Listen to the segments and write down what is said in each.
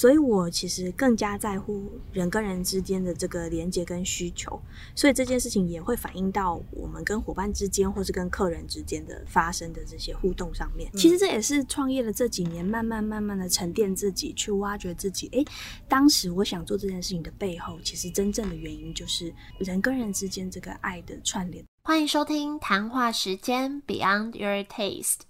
所以我其实更加在乎人跟人之间的这个连接跟需求，所以这件事情也会反映到我们跟伙伴之间，或是跟客人之间的发生的这些互动上面。其实这也是创业的这几年，慢慢慢慢的沉淀自己，去挖掘自己。诶，当时我想做这件事情的背后，其实真正的原因就是人跟人之间这个爱的串联。欢迎收听谈话时间 Beyond Your Taste。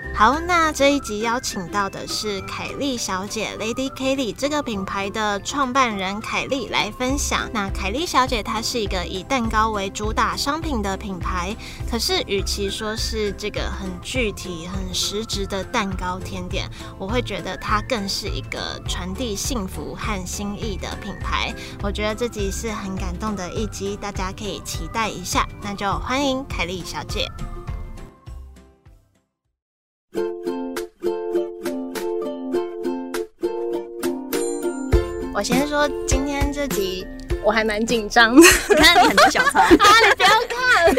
好，那这一集邀请到的是凯莉小姐 Lady Kelly 这个品牌的创办人凯莉来分享。那凯莉小姐她是一个以蛋糕为主打商品的品牌，可是与其说是这个很具体、很实质的蛋糕甜点，我会觉得它更是一个传递幸福和心意的品牌。我觉得这集是很感动的一集，大家可以期待一下。那就欢迎凯莉小姐。我先说，今天这集我还蛮紧张的。你看你很多小抄啊，你不要看。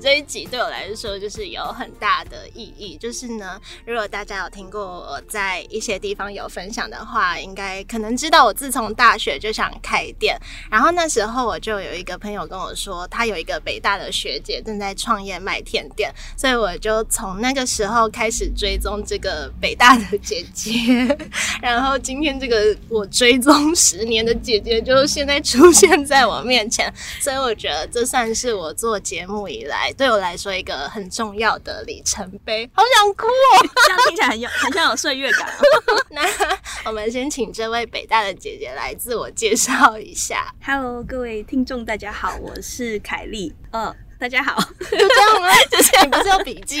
这一集对我来说就是有很大的意义，就是呢，如果大家有听过我在一些地方有分享的话，应该可能知道我自从大学就想开店，然后那时候我就有一个朋友跟我说，他有一个北大的学姐正在创业卖甜点，所以我就从那个时候开始追踪这个北大的姐姐，然后今天这个我追踪十年的姐姐就现在出现在我面前，所以我觉得这算是我做节目。以来对我来说一个很重要的里程碑，好想哭哦！这样听起来很有很像有岁月感。那我们先请这位北大的姐姐来自我介绍一下。Hello，各位听众，大家好，我是凯莉。嗯。大家好，就这样吗？就是你不是有笔记？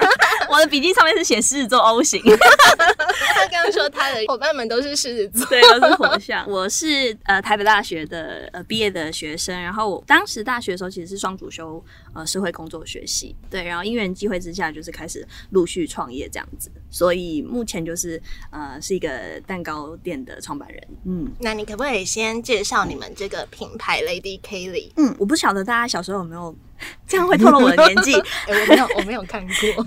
我的笔记上面是写狮子座 O 型。他刚刚说他的伙伴们都是狮子座，对，都是火象。我是呃台北大学的呃毕业的学生，然后我当时大学的时候其实是双主修呃社会工作学习，对，然后因缘机会之下就是开始陆续创业这样子，所以目前就是呃是一个蛋糕店的创办人。嗯，那你可不可以先介绍你们这个品牌 Lady Kelly？嗯，我不晓得大家小时候有没有。这样会透露我的年纪。我没有，我没有看过。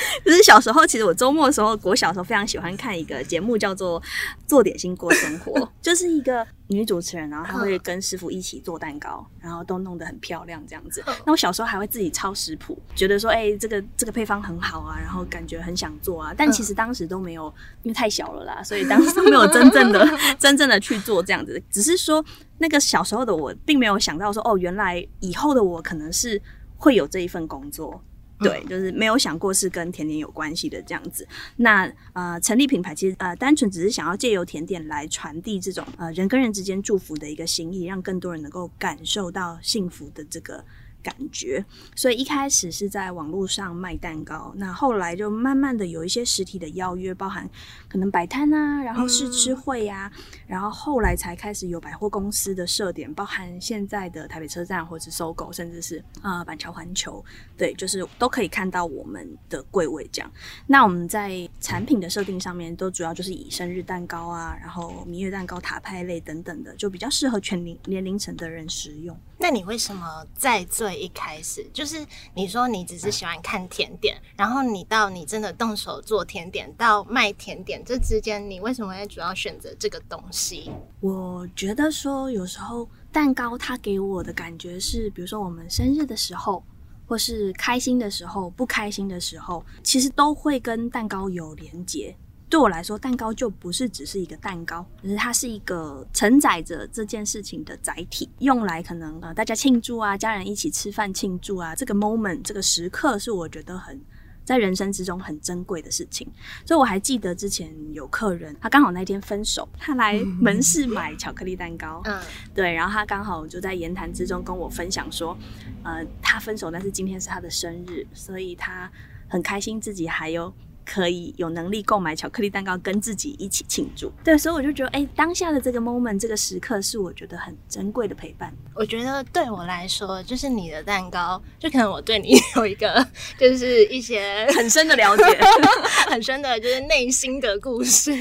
就是小时候，其实我周末的时候，我小时候非常喜欢看一个节目，叫做《做点心过生活》，就是一个女主持人，然后她会跟师傅一起做蛋糕，然后都弄得很漂亮这样子。那我小时候还会自己抄食谱，觉得说，哎，这个这个配方很好啊，然后感觉很想做啊。但其实当时都没有，因为太小了啦，所以当时都没有真正的、真正的去做这样子。只是说，那个小时候的我，并没有想到说，哦，原来以后的我可能是会有这一份工作。对，就是没有想过是跟甜点有关系的这样子。那呃，成立品牌其实呃，单纯只是想要借由甜点来传递这种呃人跟人之间祝福的一个心意，让更多人能够感受到幸福的这个。感觉，所以一开始是在网络上卖蛋糕，那后来就慢慢的有一些实体的邀约，包含可能摆摊啊，然后试吃会呀，然后后来才开始有百货公司的设点，包含现在的台北车站或者搜狗，甚至是啊板桥环球，对，就是都可以看到我们的柜位这样。那我们在产品的设定上面，都主要就是以生日蛋糕啊，然后蜜月蛋糕、塔派类等等的，就比较适合全龄年龄层的人食用。那你为什么在最一开始，就是你说你只是喜欢看甜点，然后你到你真的动手做甜点，到卖甜点这之间，你为什么会主要选择这个东西？我觉得说有时候蛋糕它给我的感觉是，比如说我们生日的时候，或是开心的时候、不开心的时候，其实都会跟蛋糕有连结。对我来说，蛋糕就不是只是一个蛋糕，而是它是一个承载着这件事情的载体，用来可能呃大家庆祝啊，家人一起吃饭庆祝啊，这个 moment 这个时刻是我觉得很在人生之中很珍贵的事情。所以我还记得之前有客人，他刚好那天分手，他来门市买巧克力蛋糕，嗯，对，然后他刚好就在言谈之中跟我分享说，呃，他分手，但是今天是他的生日，所以他很开心自己还有。可以有能力购买巧克力蛋糕跟自己一起庆祝。对，所以我就觉得，哎、当下的这个 moment 这个时刻是我觉得很珍贵的陪伴。我觉得对我来说，就是你的蛋糕，就可能我对你有一个，就是一些很深的了解，很深的，就是内心的故事。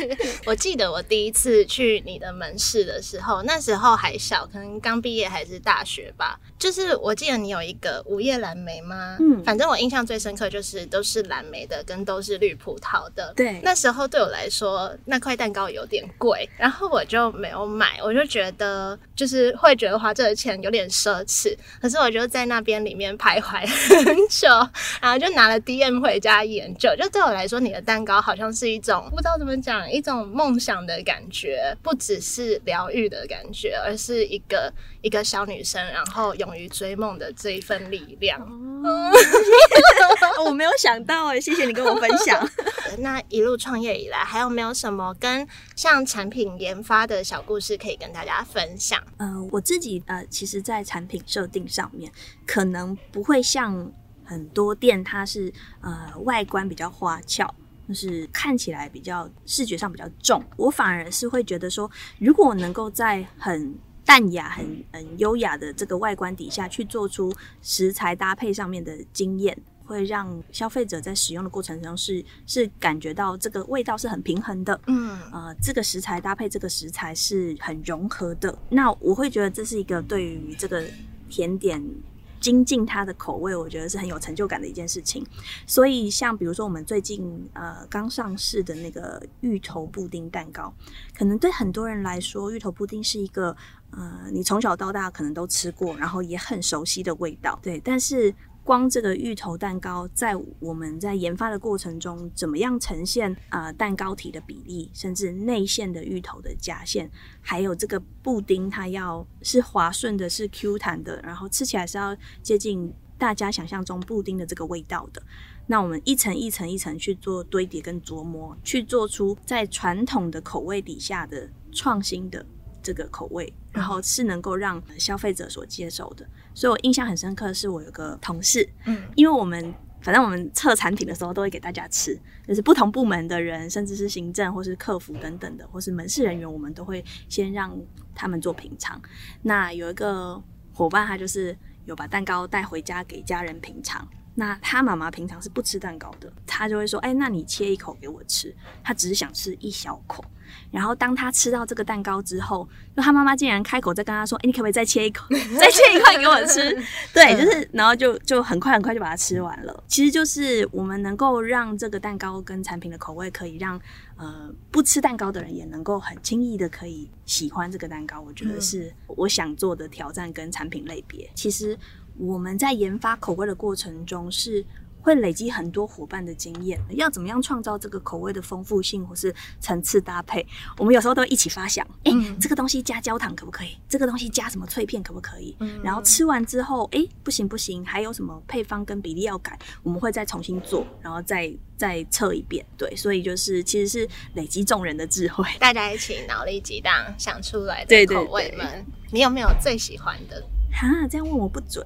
我记得我第一次去你的门市的时候，那时候还小，可能刚毕业还是大学吧。就是我记得你有一个午夜蓝莓吗？嗯反正我印象最深刻就是都是蓝莓的，跟都是绿葡萄的。对那时候对我来说，那块蛋糕有点贵，然后我就没有买，我就觉得就是会觉得花这个钱有点奢侈。可是我就在那边里面徘徊很久，然后就拿了 DM 回家研究。就对我来说，你的蛋糕好像是一种不知道怎么讲，一种梦想的感觉，不只是疗愈的感觉，而是一个一个小女生，然后勇于追梦的这一份力量。我没有想到哎，谢谢你跟我分享。那一路创业以来，还有没有什么跟像产品研发的小故事可以跟大家分享？呃，我自己呃，其实，在产品设定上面，可能不会像很多店，它是呃外观比较花俏，就是看起来比较视觉上比较重。我反而是会觉得说，如果能够在很淡雅、很很优雅的这个外观底下，去做出食材搭配上面的经验。会让消费者在使用的过程中是是感觉到这个味道是很平衡的，嗯呃，这个食材搭配这个食材是很融合的。那我会觉得这是一个对于这个甜点精进它的口味，我觉得是很有成就感的一件事情。所以，像比如说我们最近呃刚上市的那个芋头布丁蛋糕，可能对很多人来说，芋头布丁是一个呃你从小到大可能都吃过，然后也很熟悉的味道。对，但是光这个芋头蛋糕，在我们在研发的过程中，怎么样呈现啊、蛋糕体的比例，甚至内馅的芋头的夹馅，还有这个布丁，它要是滑顺的，是 Q 弹的，然后吃起来是要接近大家想象中布丁的这个味道的。那我们一层一层一层去做堆叠跟琢磨，去做出在传统的口味底下的创新的这个口味，然后是能够让消费者所接受的。所以我印象很深刻的是，我有个同事，嗯因为我们反正我们测产品的时候都会给大家吃，就是不同部门的人，甚至是行政或是客服等等的，或是门市人员，我们都会先让他们做品尝。那有一个伙伴，他就是有把蛋糕带回家给家人品尝。那他妈妈平常是不吃蛋糕的，他就会说：“哎、那你切一口给我吃。”他只是想吃一小口。然后当他吃到这个蛋糕之后，就他妈妈竟然开口在跟他说：“哎、你可不可以再切一口，再切一块给我吃？”对，就是，然后就就很快很快就把它吃完了。其实就是我们能够让这个蛋糕跟产品的口味，可以让呃不吃蛋糕的人也能够很轻易的可以喜欢这个蛋糕。我觉得是我想做的挑战跟产品类别。其实我们在研发口味的过程中是。会累积很多伙伴的经验，要怎么样创造这个口味的丰富性或是层次搭配？我们有时候都一起发想，诶，嗯这个东西加焦糖可不可以？这个东西加什么脆片可不可以？嗯然后吃完之后，诶，不行不行，还有什么配方跟比例要改，我们会再重新做，然后再再测一遍。对，所以就是其实是累积众人的智慧。大家一起脑力激荡想出来的口味对们，你有没有最喜欢的？哈，这样问我不准，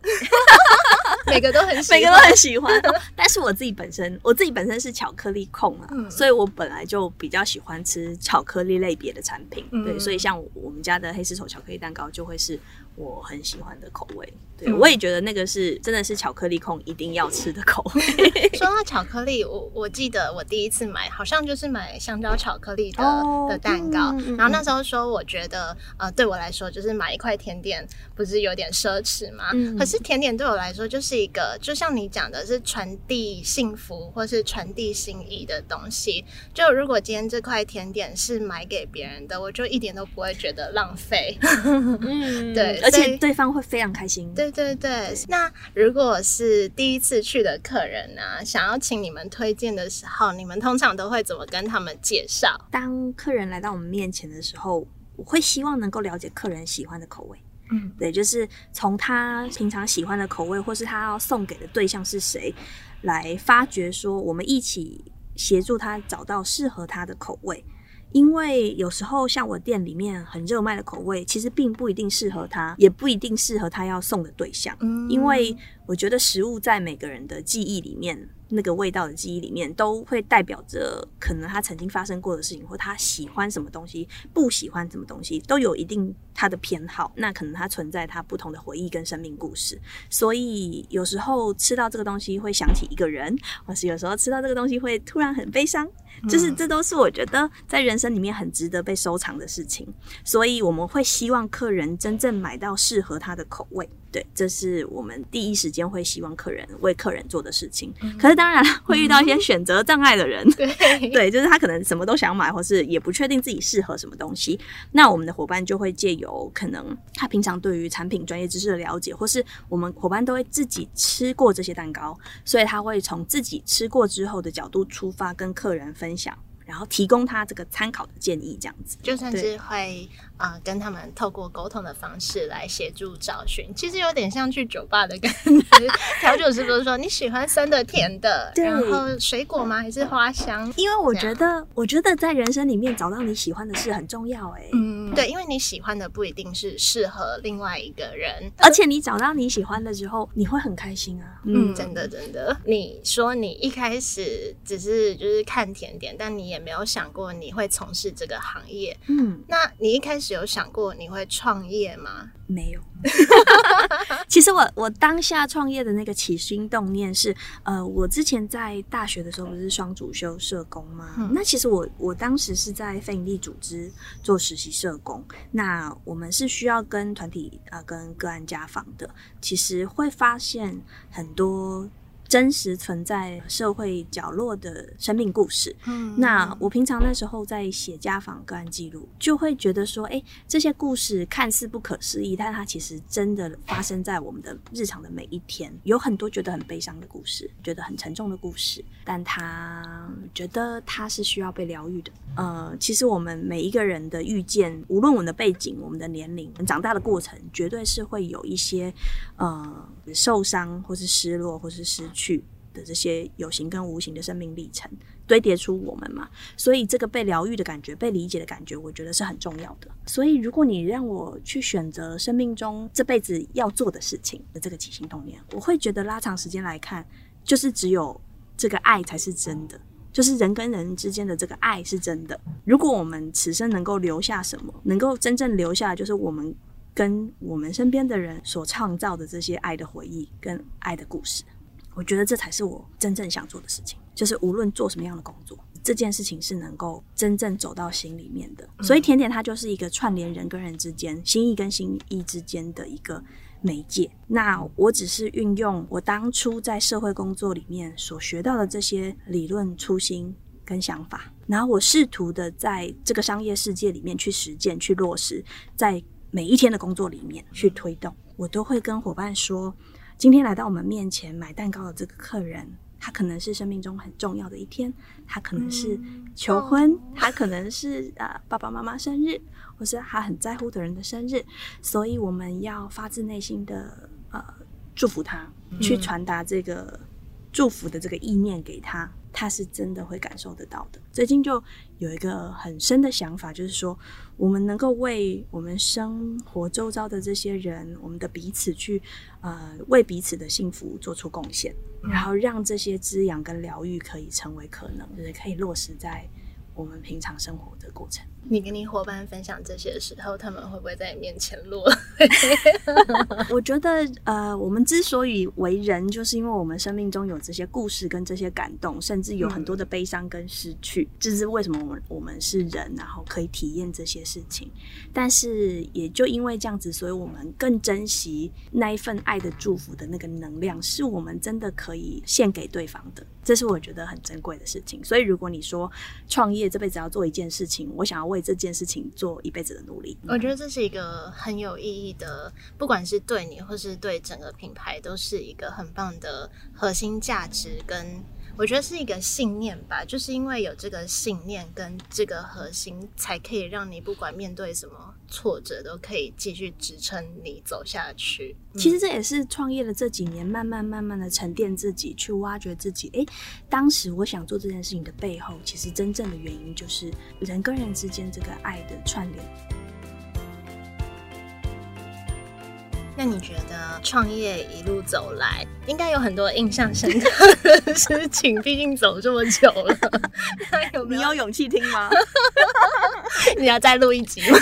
每个都很喜歡，每个都很喜欢。但是我自己本身，我自己本身是巧克力控啊，嗯所以我本来就比较喜欢吃巧克力类别的产品。嗯对，所以像我们家的黑丝绸巧克力蛋糕就会是我很喜欢的口味。对，嗯我也觉得那个是真的是巧克力控一定要吃的口味。说到巧克力，我我记得我第一次买好像就是买香蕉巧克力的、哦的蛋糕，然后那时候说我觉得呃对我来说就是买一块甜点不是有点奢侈吗？嗯可是甜点对我来说就是一个就像你讲的是传递幸福或是传递心意的东西。就如果今天这块甜点是买给别人的，我就一点都不会觉得浪费。嗯对而且对方会非常开心。对对对，那如果是第一次去的客人呢、想要请你们推荐的时候，你们通常都会怎么跟他们介绍？当客人来到我们面前的时候，我会希望能够了解客人喜欢的口味。嗯对，就是从他平常喜欢的口味，或是他要送给的对象是谁，来发掘说我们一起协助他找到适合他的口味。因为有时候像我店里面很热卖的口味，其实并不一定适合他，也不一定适合他要送的对象。嗯因为我觉得食物在每个人的记忆里面那个味道的记忆里面，都会代表着可能他曾经发生过的事情，或他喜欢什么东西，不喜欢什么东西，都有一定他的偏好。那可能他存在他不同的回忆跟生命故事，所以有时候吃到这个东西会想起一个人，或是有时候吃到这个东西会突然很悲伤。就是这都是我觉得在人生里面很值得被收藏的事情，所以我们会希望客人真正买到适合他的口味。对，这是我们第一时间会希望客人为客人做的事情。可是当然会遇到一些选择障碍的人，对对，就是他可能什么都想买，或是也不确定自己适合什么东西。那我们的伙伴就会借由可能他平常对于产品专业知识的了解，或是我们伙伴都会自己吃过这些蛋糕，所以他会从自己吃过之后的角度出发，跟客人分享。然后提供他这个参考的建议，这样子就算是会啊，跟他们透过沟通的方式来协助找寻，其实有点像去酒吧的感觉。调酒师不是说你喜欢酸的、甜的，然后水果吗？还是花香？因为我觉得，我觉得在人生里面找到你喜欢的事很重要。哎，嗯，对，因为你喜欢的不一定是适合另外一个人，而且你找到你喜欢的之后，你会很开心啊。嗯，真的，真的。你说你一开始只是就是看甜点，但你也。没有想过你会从事这个行业，嗯，那你一开始有想过你会创业吗？没有。其实我我当下创业的那个起心动念是，呃，我之前在大学的时候不是双主修社工吗？那其实我我当时是在非营利组织做实习社工，那我们是需要跟团体啊跟个案家访的，其实会发现很多。真实存在社会角落的生命故事。嗯，那我平常那时候在写家访个案记录，就会觉得说，哎，这些故事看似不可思议，但它其实真的发生在我们的日常的每一天。有很多觉得很悲伤的故事，觉得很沉重的故事，但他觉得他是需要被疗愈的。呃，其实我们每一个人的遇见，无论我们的背景、我们的年龄、长大的过程，绝对是会有一些呃受伤，或是失落，或是失。去去的这些有形跟无形的生命历程堆叠出我们嘛，所以这个被疗愈的感觉、被理解的感觉，我觉得是很重要的。所以，如果你让我去选择生命中这辈子要做的事情的这个起心动念，我会觉得拉长时间来看，就是只有这个爱才是真的，就是人跟人之间的这个爱是真的。如果我们此生能够留下什么，能够真正留下，就是我们跟我们身边的人所创造的这些爱的回忆跟爱的故事。我觉得这才是我真正想做的事情，就是无论做什么样的工作，这件事情是能够真正走到心里面的。所以甜点它就是一个串联人跟人之间、心意跟心意之间的一个媒介。那我只是运用我当初在社会工作里面所学到的这些理论、初心跟想法，然后我试图的在这个商业世界里面去实践、去落实，在每一天的工作里面去推动。我都会跟伙伴说。今天来到我们面前买蛋糕的这个客人，他可能是生命中很重要的一天，他可能是求婚，他可能是呃爸爸妈妈生日，或是他很在乎的人的生日，所以我们要发自内心的呃祝福他，去传达这个祝福的这个意念给他。他是真的会感受得到的。最近就有一个很深的想法，就是说，我们能够为我们生活周遭的这些人，我们的彼此去，呃，为彼此的幸福做出贡献，然后让这些滋养跟疗愈可以成为可能，就是可以落实在我们平常生活的过程。你跟你伙伴分享这些的时候，他们会不会在你面前落？我觉得，呃，我们之所以为人，就是因为我们生命中有这些故事跟这些感动，甚至有很多的悲伤跟失去。这是为什么我们我们是人，然后可以体验这些事情。但是也就因为这样子，所以我们更珍惜那一份爱的祝福的那个能量，是我们真的可以献给对方的。这是我觉得很珍贵的事情。所以，如果你说创业这辈子要做一件事情，我想要为这件事情做一辈子的努力，我觉得这是一个很有意义的，不管是对你或是对整个品牌，都是一个很棒的核心价值跟。我觉得是一个信念吧，就是因为有这个信念跟这个核心，才可以让你不管面对什么挫折，都可以继续支撑你走下去。其实这也是创业的这几年，慢慢慢慢的沉淀自己，去挖掘自己。诶，当时我想做这件事情的背后，其实真正的原因就是人跟人之间这个爱的串联。那你觉得创业一路走来，应该有很多印象深刻的事情？毕竟走这么久了，你有勇气听吗？你要再录一集吗？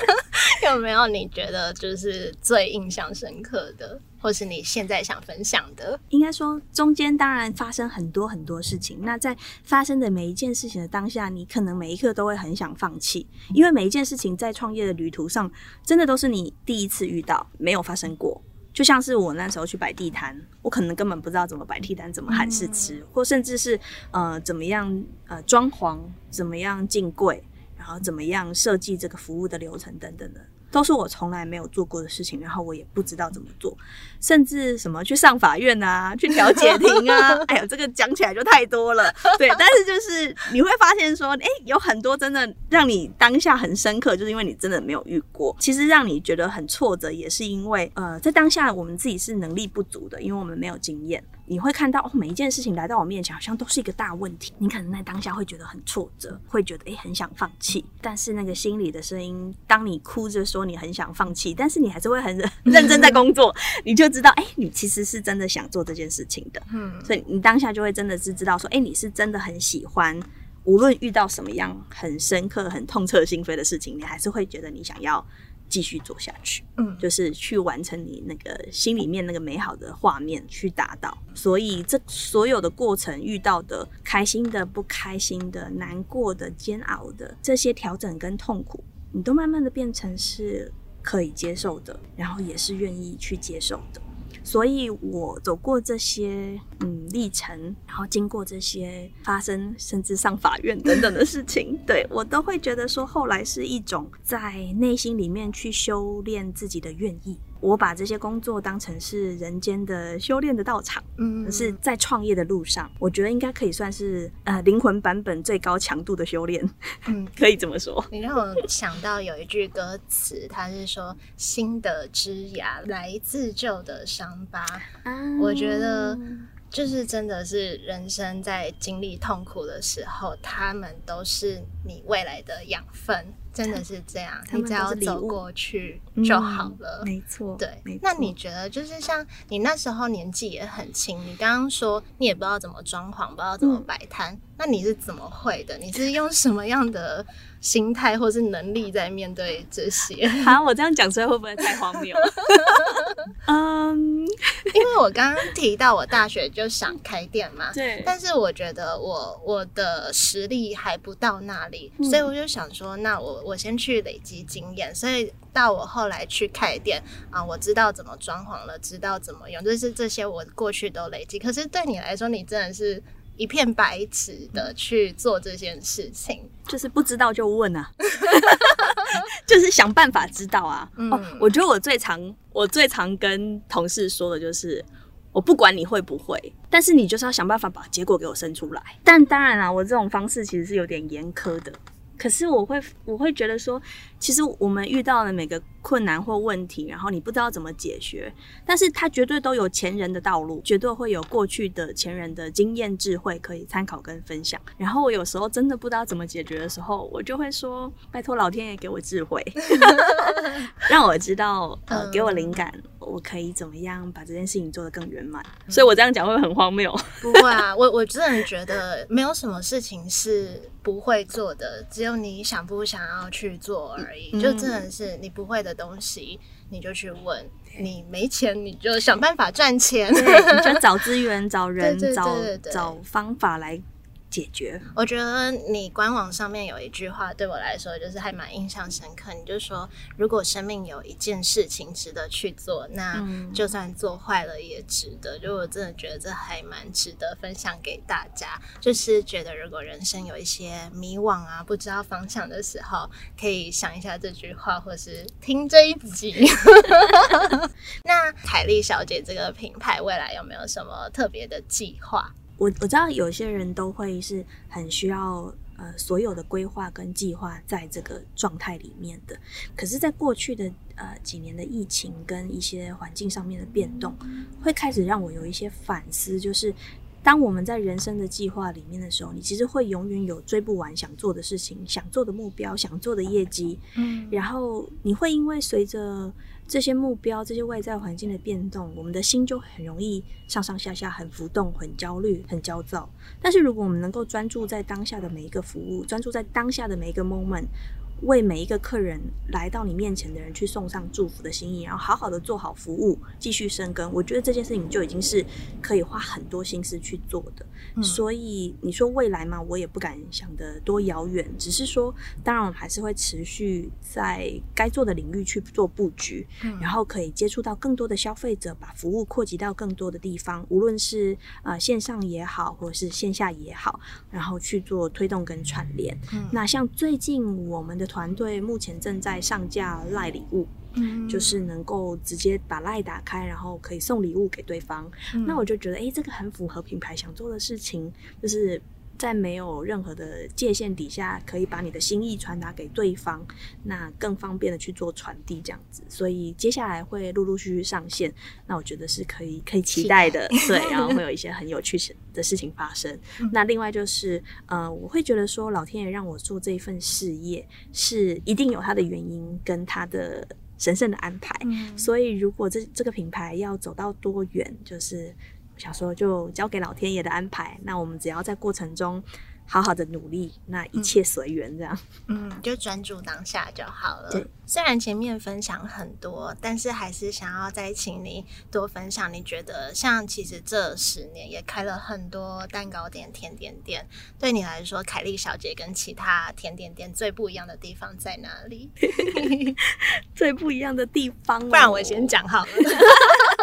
有没有你觉得就是最印象深刻的，或是你现在想分享的？应该说，中间当然发生很多很多事情。那在发生的每一件事情的当下，你可能每一刻都会很想放弃，因为每一件事情在创业的旅途上，真的都是你第一次遇到，没有发生过。就像是我那时候去摆地摊，我可能根本不知道怎么摆地摊，怎么喊试吃，或甚至是呃怎么样呃装潢，怎么样进柜，然后怎么样设计这个服务的流程等等的。都是我从来没有做过的事情，然后我也不知道怎么做，甚至什么去上法院啊，去调解庭啊，哎呀，这个讲起来就太多了。对，但是就是你会发现说，哎，有很多真的让你当下很深刻，就是因为你真的没有遇过。其实让你觉得很挫折，也是因为呃，在当下我们自己是能力不足的，因为我们没有经验。你会看到哦，每一件事情来到我面前，好像都是一个大问题。你可能在当下会觉得很挫折，会觉得诶很想放弃。但是那个心里的声音，当你哭着说你很想放弃，但是你还是会很 认真在工作，你就知道诶，你其实是真的想做这件事情的。嗯，所以你当下就会真的是知道说，诶，你是真的很喜欢，无论遇到什么样很深刻、很痛彻心扉的事情，你还是会觉得你想要。继续做下去，嗯，就是去完成你那个心里面那个美好的画面，去达到。所以这所有的过程遇到的开心的、不开心的、难过的、煎熬的这些调整跟痛苦，你都慢慢的变成是可以接受的，然后也是愿意去接受的。所以我走过这些嗯历程，然后经过这些发生，甚至上法院等等的事情，对我都会觉得说，后来是一种在内心里面去修炼自己的愿意。我把这些工作当成是人间的修炼的道场，嗯，可是，在创业的路上，我觉得应该可以算是呃灵魂版本最高强度的修炼，嗯，可以这么说。你让我想到有一句歌词，它是说“新的枝芽来自旧的伤疤”，我觉得。就是真的是人生在经历痛苦的时候，他们都是你未来的养分，真的是这样。你只要走过去就好了，没错。对，那你觉得就是像你那时候年纪也很轻，你刚刚说你也不知道怎么装潢，不知道怎么摆摊，那你是怎么会的？你是用什么样的？心态或是能力在面对这些，好，我这样讲出来会不会太荒谬？嗯，因为我刚刚提到我大学就想开店嘛，对，但是我觉得我我的实力还不到那里，所以我就想说，那我我先去累积经验，所以到我后来去开店啊，我知道怎么装潢了，知道怎么用，就是这些我过去都累积。可是对你来说，你真的是。一片白纸的去做这件事情，就是不知道就问啊，就是想办法知道啊。哦，我觉得我最常我最常跟同事说的就是，我不管你会不会，但是你就是要想办法把结果给我生出来。但当然啦，我这种方式其实是有点严苛的。可是我会，我会觉得说，其实我们遇到的每个困难或问题，然后你不知道怎么解决，但是它绝对都有前人的道路，绝对会有过去的前人的经验智慧可以参考跟分享。然后我有时候真的不知道怎么解决的时候，我就会说，拜托老天爷给我智慧，让我知道，呃，给我灵感。我可以怎么样把这件事情做得更圆满？所以我这样讲会很荒谬。不会啊，我我真的觉得没有什么事情是不会做的，只有你想不想要去做而已。就真的是你不会的东西，你就去问；你没钱，你就想办法赚钱，你就找资源、找人、找找方法来。解决，我觉得你官网上面有一句话对我来说就是还蛮印象深刻。你就说，如果生命有一件事情值得去做，那就算做坏了也值得。就我真的觉得这还蛮值得分享给大家。就是觉得如果人生有一些迷惘啊，不知道方向的时候，可以想一下这句话，或是听这一集。那凯丽小姐这个品牌未来有没有什么特别的计划？我我知道有些人都会是很需要呃所有的规划跟计划在这个状态里面的，可是，在过去的呃几年的疫情跟一些环境上面的变动，会开始让我有一些反思，就是当我们在人生的计划里面的时候，你其实会永远有追不完想做的事情、想做的目标、想做的业绩，嗯。然后你会因为随着这些目标、这些外在环境的变动，我们的心就很容易上上下下，很浮动、很焦虑、很焦躁。但是如果我们能够专注在当下的每一个服务，专注在当下的每一个 moment，为每一个客人来到你面前的人去送上祝福的心意，然后好好的做好服务，继续深耕。我觉得这件事情就已经是可以花很多心思去做的。嗯所以你说未来嘛，我也不敢想得多遥远，只是说，当然我们还是会持续在该做的领域去做布局，嗯然后可以接触到更多的消费者，把服务扩及到更多的地方，无论是呃线上也好，或者是线下也好，然后去做推动跟串联。嗯那像最近我们的团队目前正在上架赖礼物，嗯就是能够直接把赖打开，然后可以送礼物给对方。嗯那我就觉得，诶，这个很符合品牌想做的事情，就是在没有任何的界限底下，可以把你的心意传达给对方，那更方便的去做传递，这样子。所以接下来会陆陆续续上线，那我觉得是可以可以期待的，对，然后会 有一些很有趣的事情发生。嗯那另外就是，呃，我会觉得说，老天爷让我做这一份事业，是一定有它的原因跟它的神圣的安排。嗯所以，如果这这个品牌要走到多远，就是我想说，就交给老天爷的安排。那我们只要在过程中好好的努力，那一切随缘，这样。嗯，就专注当下就好了。对，虽然前面分享很多，但是还是想要再请你多分享。你觉得，像其实这十年也开了很多蛋糕店、甜点店，对你来说，凯莉小姐跟其他甜点店最不一样的地方在哪里？最不一样的地方、哦，不然我先。讲好了。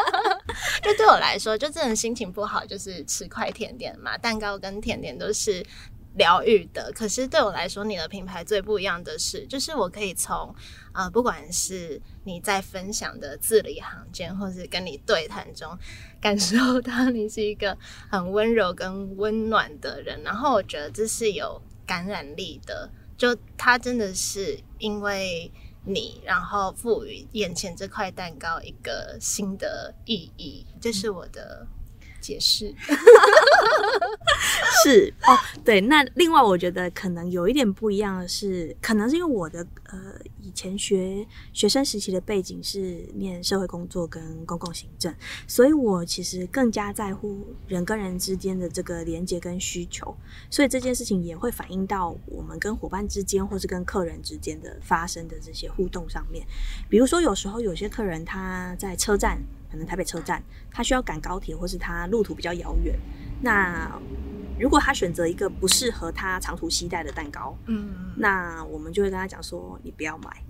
就对我来说，就真的心情不好，就是吃块甜点嘛，蛋糕跟甜点都是疗愈的。可是对我来说，你的品牌最不一样的是，就是我可以从呃，不管是你在分享的字里行间，或是跟你对谈中，感受到你是一个很温柔跟温暖的人。然后我觉得这是有感染力的，就它真的是因为。你，然后赋予眼前这块蛋糕一个新的意义，这是我的解释。是哦，对。那另外，我觉得可能有一点不一样的是，可能是因为我的呃以前学学生时期的背景是念社会工作跟公共行政，所以我其实更加在乎人跟人之间的这个连接跟需求，所以这件事情也会反映到我们跟伙伴之间或是跟客人之间的发生的这些互动上面。比如说，有时候有些客人他在车站，可能台北车站，他需要赶高铁，或是他路途比较遥远，那如果他选择一个不适合他长途携带的蛋糕，嗯，那我们就会跟他讲说，你不要买。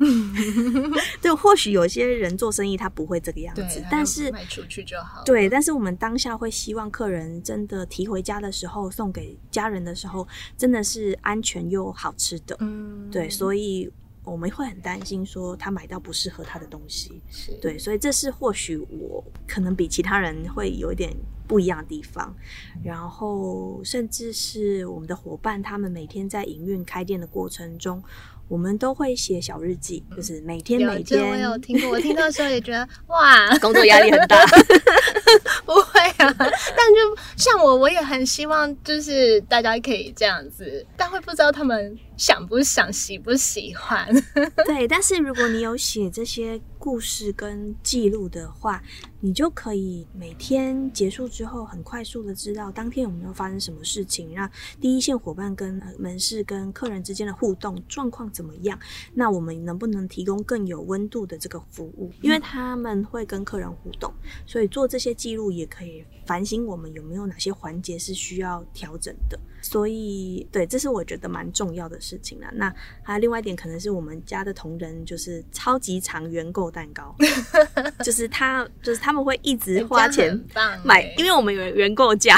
对，或许有些人做生意他不会这个样子，但是卖出去就好。对，但是我们当下会希望客人真的提回家的时候，送给家人的时候，真的是安全又好吃的。嗯，对，所以我们会很担心说他买到不适合他的东西。是，对，所以这是或许我可能比其他人会有一点不一样的地方。然后，甚至是我们的伙伴，他们每天在营运开店的过程中，我们都会写小日记，就是每天每有这我有听过，我听到的时候也觉得 哇，工作压力很大。不会啊，但就像我，我也很希望就是大家可以这样子，但会不知道他们想不想、喜不喜欢。对，但是如果你有写这些故事跟记录的话，你就可以每天结束之后，很快速的知道当天有没有发生什么事情，让第一线伙伴跟门市跟客人之间的互动状况怎么样，那我们能不能提供更有温度的这个服务？因为他们会跟客人互动，所以做这些记录也可以反省我们有没有哪些环节是需要调整的。所以，对，这是我觉得蛮重要的事情了。那还有另外一点，可能是我们家的同仁就是超级长原购蛋糕，就是他就是他们会一直花钱 买欸，因为我们有原购价。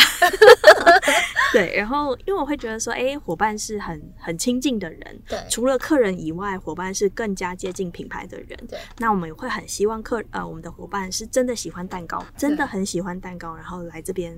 对，然后因为我会觉得说，哎，伙伴是很很亲近的人，对除了客人以外，伙伴是更加接近品牌的人。对，那我们也会很希望客呃我们的伙伴是真的喜欢蛋糕，真的很喜欢蛋糕，然后来这边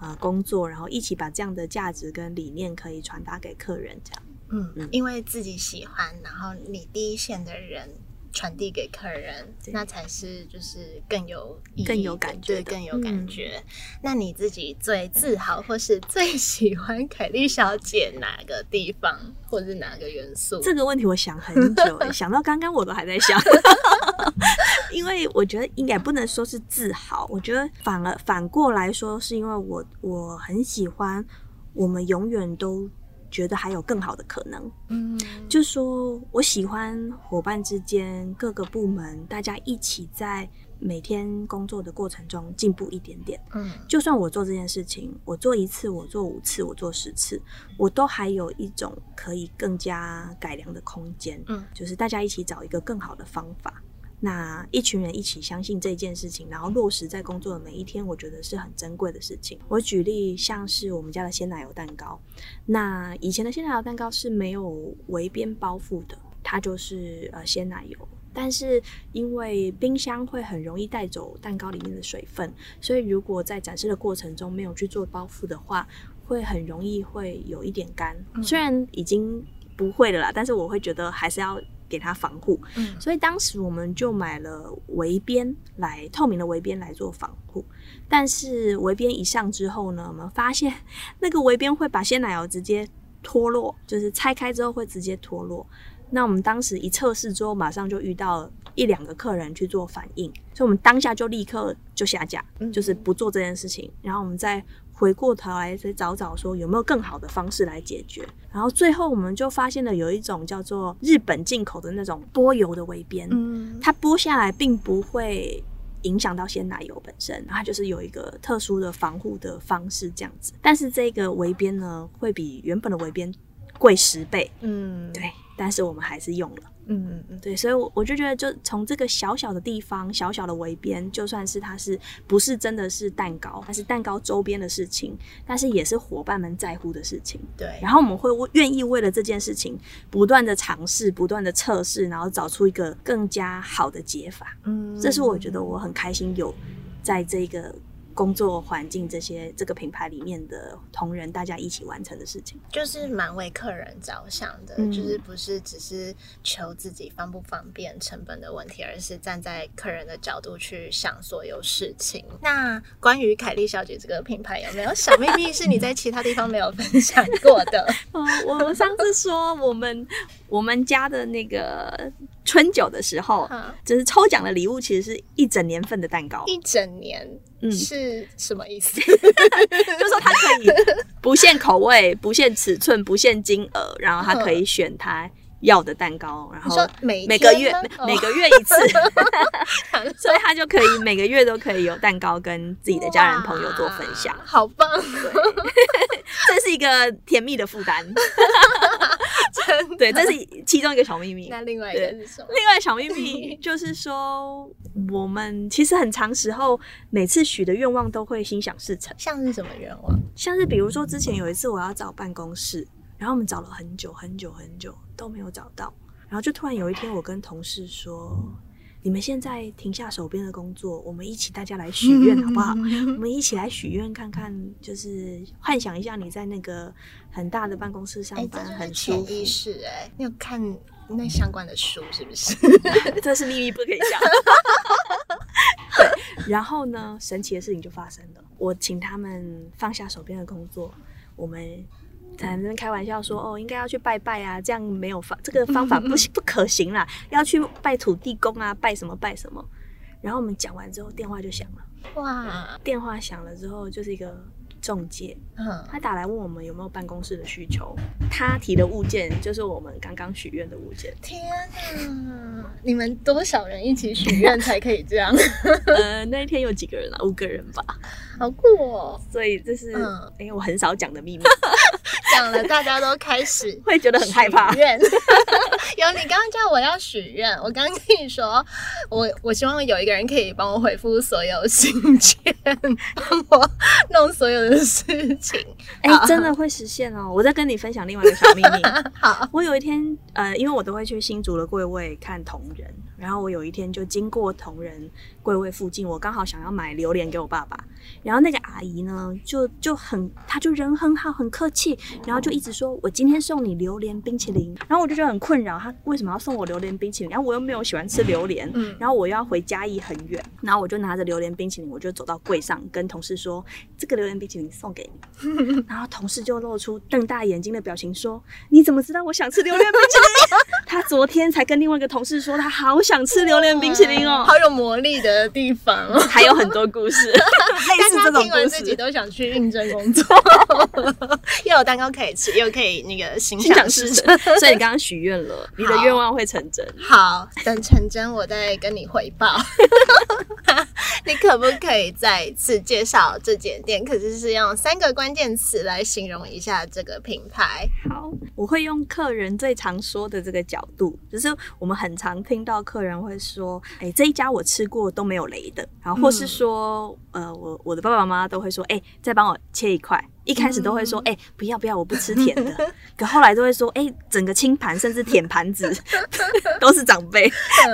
呃工作，然后一起把这样的价值跟理念可以传达给客人，这样。嗯嗯，因为自己喜欢，然后你第一线的人传递给客人，那才是就是更有更有感觉对更有感嗯觉。那你自己最自豪或是最喜欢凯莉小姐哪个地方，或是哪个元素？这个问题我想很久欸，想到刚刚我都还在想，因为我觉得应该不能说是自豪，我觉得反而反过来说，是因为我我很喜欢，我们永远都觉得还有更好的可能。嗯，就说我喜欢伙伴之间各个部门大家一起在每天工作的过程中进步一点点。嗯就算我做这件事情，我做一次，我做五次，我做十次，我都还有一种可以更加改良的空间。嗯，就是大家一起找一个更好的方法。那一群人一起相信这件事情，然后落实在工作的每一天，我觉得是很珍贵的事情。我举例，像是我们家的鲜奶油蛋糕，那以前的鲜奶油蛋糕是没有围边包覆的，它就是呃鲜奶油。但是因为冰箱会很容易带走蛋糕里面的水分，所以如果在展示的过程中没有去做包覆的话，会很容易会有一点干。虽然已经不会了啦，但是我会觉得还是要给它防护。嗯所以当时我们就买了围边来透明的围边来做防护。但是围边一上之后呢，我们发现那个围边会把鲜奶油直接脱落，就是拆开之后会直接脱落。那我们当时一测试之后，马上就遇到一两个客人去做反应，所以我们当下就立刻就下架，嗯就是不做这件事情。然后我们再回过头来再找找说有没有更好的方式来解决。然后最后我们就发现了有一种叫做日本进口的那种剥油的围边，嗯它剥下来并不会影响到鲜奶油本身，它就是有一个特殊的防护的方式这样子。但是这个围边呢，会比原本的围边贵十倍，嗯，对，但是我们还是用了。嗯嗯嗯对，所以我我就觉得，就从这个小小的地方、小小的围边，就算是它是不是真的是蛋糕，它是蛋糕周边的事情，但是也是伙伴们在乎的事情。对，然后我们会愿意为了这件事情不断的尝试、不断的测试，然后找出一个更加好的解法。嗯这是我觉得我很开心有在这个工作环境这些这个品牌里面的同仁大家一起完成的事情。就是蛮为客人着想的，嗯就是不是只是求自己方不方便、成本的问题，而是站在客人的角度去想所有事情。那关于凯莉小姐这个品牌，有没有小秘密是你在其他地方没有分享过的？哦，我上次说我们 我们家的那个春酒的时候，哈就是抽奖的礼物，其实是一整年份的蛋糕，一整年嗯是什么意思？就是说它可以不限口味、不限尺寸、不限金额，然后它可以选它要的蛋糕，然后每每个月每个月一次，所以他就可以每个月都可以有蛋糕跟自己的家人朋友做分享，好棒！这是一个甜蜜的负担。对，这是其中一个小秘密。那另外一个是什么？另外小秘密就是说，我们其实很长时候每次许的愿望都会心想事成，像是什么愿望？像是比如说之前有一次我要找办公室，然后我们找了很久很久很久都没有找到，然后就突然有一天我跟同事说。你们现在停下手边的工作，我们一起大家来许愿好不好？我们一起来许愿看看，就是幻想一下你在那个很大的办公室上班，就是很舒服。潜意识哎，你有看那相关的书是不是？这是秘密，不可以讲。对，然后呢，神奇的事情就发生了。我请他们放下手边的工作，我们在那边开玩笑说：“哦，应该要去拜拜啊，这样没有方，这个方法不行 不可行啦，要去拜土地公啊，拜什么拜什么。”然后我们讲完之后，电话就响了。哇，电话响了之后，就是一个中介，嗯，他打来问我们有没有办公室的需求。他提的物件就是我们刚刚许愿的物件。天哪！你们多少人一起许愿才可以这样？呃，那一天有几个人啊？五个人吧。好酷哦！所以这是嗯哎、我很少讲的秘密，讲了，大家都开始 会觉得很害怕许。愿。有你刚刚叫我要许愿，我刚刚跟你说，我我希望有一个人可以帮我回复所有信件，帮我弄所有的事情。哎、真的会实现哦！我再跟你分享另外一个小秘密。好，我有一天，呃，因为我都会去新竹的柜位看同仁，然后我有一天就经过同仁柜位附近，我刚好想要买榴莲给我爸爸，然后那个阿姨呢，就就很，她就人很好，很客气，然后就一直说我今天送你榴莲冰淇淋，然后我就觉得很困扰，他为什么要送我榴莲冰淇淋？然后我又没有喜欢吃榴莲，嗯然后我又要回嘉义很远，然后我就拿着榴莲冰淇淋，我就走到柜上跟同事说这个榴莲冰淇淋送给你，然后同事就露出瞪大眼睛的表情说你怎么知道我想吃榴莲冰淇淋？他昨天才跟另外一个同事说他好想吃榴莲冰淇淋哦。好有魔力的地方哦。还有很多故事，类似这种故听完自己。都想去应征工作，又有蛋糕可以吃，又可以那个心心想想事成。，所以你刚刚许愿了，你的愿望会成真。好，等成真我再跟你回报。你可不可以再次介绍这间店？可是是用三个关键词来形容一下这个品牌。好，我会用客人最常说的这个角度，就是我们很常听到客人会说：“哎、这一家我吃过都没有雷的。”然后或是说，呃，我我的爸爸妈妈都会说：“哎、再帮我切一块。”一开始都会说：“哎、不要不要，我不吃甜的。”可后来都会说：“哎、整个清盘甚至舔盘子 都是长辈。”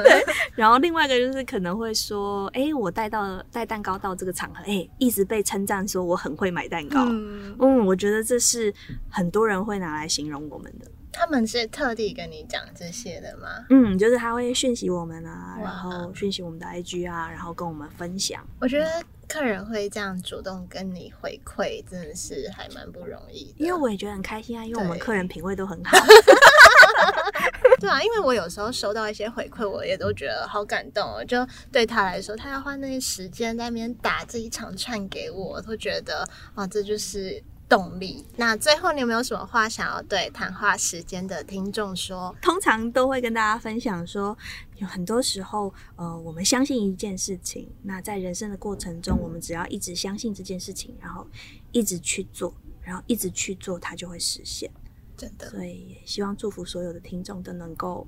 对。然后另外一个就是可能会说：“哎、我带到带蛋糕到这个场合，哎、一直被称赞说我很会买蛋糕。嗯，嗯，我觉得这是很多人会拿来形容我们的。他们是特地跟你讲这些的吗？嗯，就是他会讯息我们啊，然后讯息我们的 IG 啊，然后跟我们分享。我觉得客人会这样主动跟你回馈，真的是还蛮不容易的。因为我也觉得很开心啊，因为我们客人品味都很好。对啊，因为我有时候收到一些回馈，我也都觉得好感动哦。就对他来说，他要花那些时间在那边打这一长串给我，我都觉得啊，这就是动力。那最后，你有没有什么话想要对谈话时间的听众说？通常都会跟大家分享说，有很多时候，呃，我们相信一件事情，那在人生的过程中，我们只要一直相信这件事情，然后一直去做，然后一直去做，它就会实现。真的，所以也希望祝福所有的听众都能够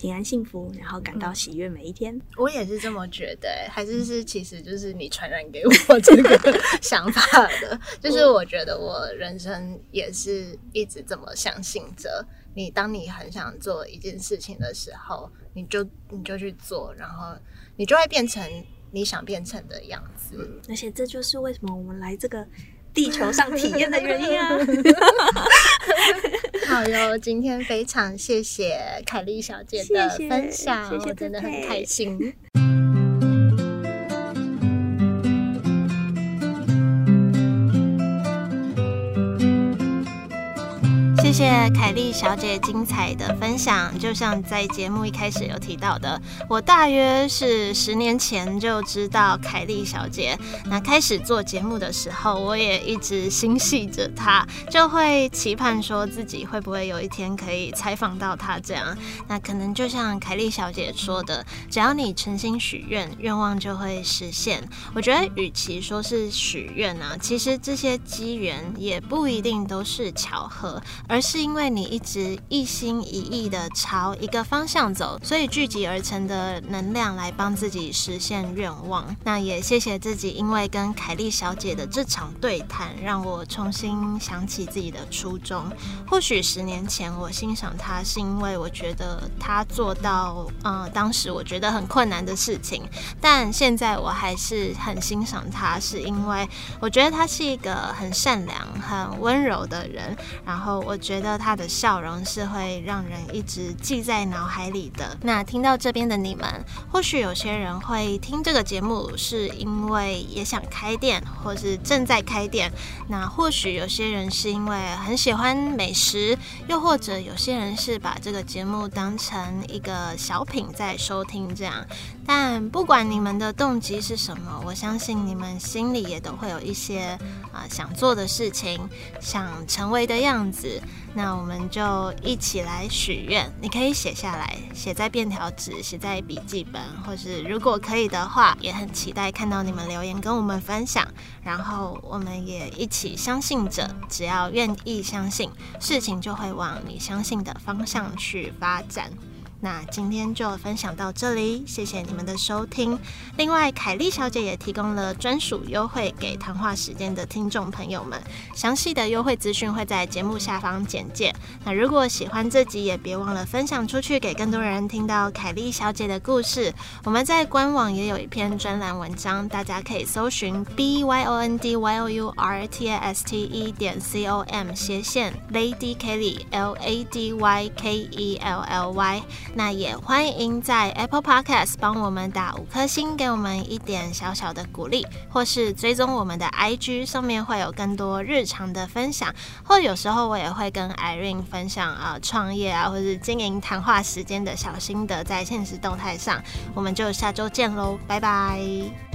平安幸福，然后感到喜悦每一天。我也是这么觉得、欸还是是其实就是你传染给我这个 想法的，就是我觉得我人生也是一直这么相信着。你当你很想做一件事情的时候，你就你就去做，然后你就会变成你想变成的样子。而且这就是为什么我们来这个地球上体验的原因啊！好哟，今天非常谢谢凯莉小姐的分享，谢谢我真的很开心。谢凯丽小姐精彩的分享。就像在节目一开始有提到的，我大约是十年前就知道凯丽小姐。那开始做节目的时候，我也一直心系着她，就会期盼说自己会不会有一天可以采访到她这样。那可能就像凯丽小姐说的，只要你诚心许愿，愿望就会实现。我觉得，与其说是许愿啊，其实这些机缘也不一定都是巧合，而是因为你一直一心一意的朝一个方向走，所以聚集而成的能量来帮自己实现愿望。那也谢谢自己，因为跟凯丽小姐的这场对谈，让我重新想起自己的初衷。或许十年前我欣赏她，是因为我觉得她做到，呃，当时我觉得很困难的事情，但现在我还是很欣赏她，是因为我觉得她是一个很善良、很温柔的人，然后我觉得他的笑容是会让人一直记在脑海里的。那听到这边的你们，或许有些人会听这个节目，是因为也想开店，或是正在开店。那或许有些人是因为很喜欢美食，又或者有些人是把这个节目当成一个小品在收听这样。但不管你们的动机是什么，我相信你们心里也都会有一些啊、想做的事情，想成为的样子。那我们就一起来许愿，你可以写下来，写在便条纸，写在笔记本，或是如果可以的话，也很期待看到你们留言跟我们分享。然后我们也一起相信着，只要愿意相信，事情就会往你相信的方向去发展。那今天就分享到这里，谢谢你们的收听。另外，凯莉小姐也提供了专属优惠给谈话时间的听众朋友们，详细的优惠资讯会在节目下方简介。那如果喜欢这集，也别忘了分享出去，给更多人听到凯莉小姐的故事。我们在官网也有一篇专栏文章，大家可以搜寻 b y o n d y o u r t a s t e 点 c o m 斜线 Lady Kelly L A D Y K E L L Y。那也欢迎在 Apple Podcast 帮我们打五颗星，给我们一点小小的鼓励，或是追踪我们的 IG，上面会有更多日常的分享，或有时候我也会跟 Irene 分享啊创业啊，或是经营谈话时间的小心得，在现实动态上，我们就下周见喽，拜拜。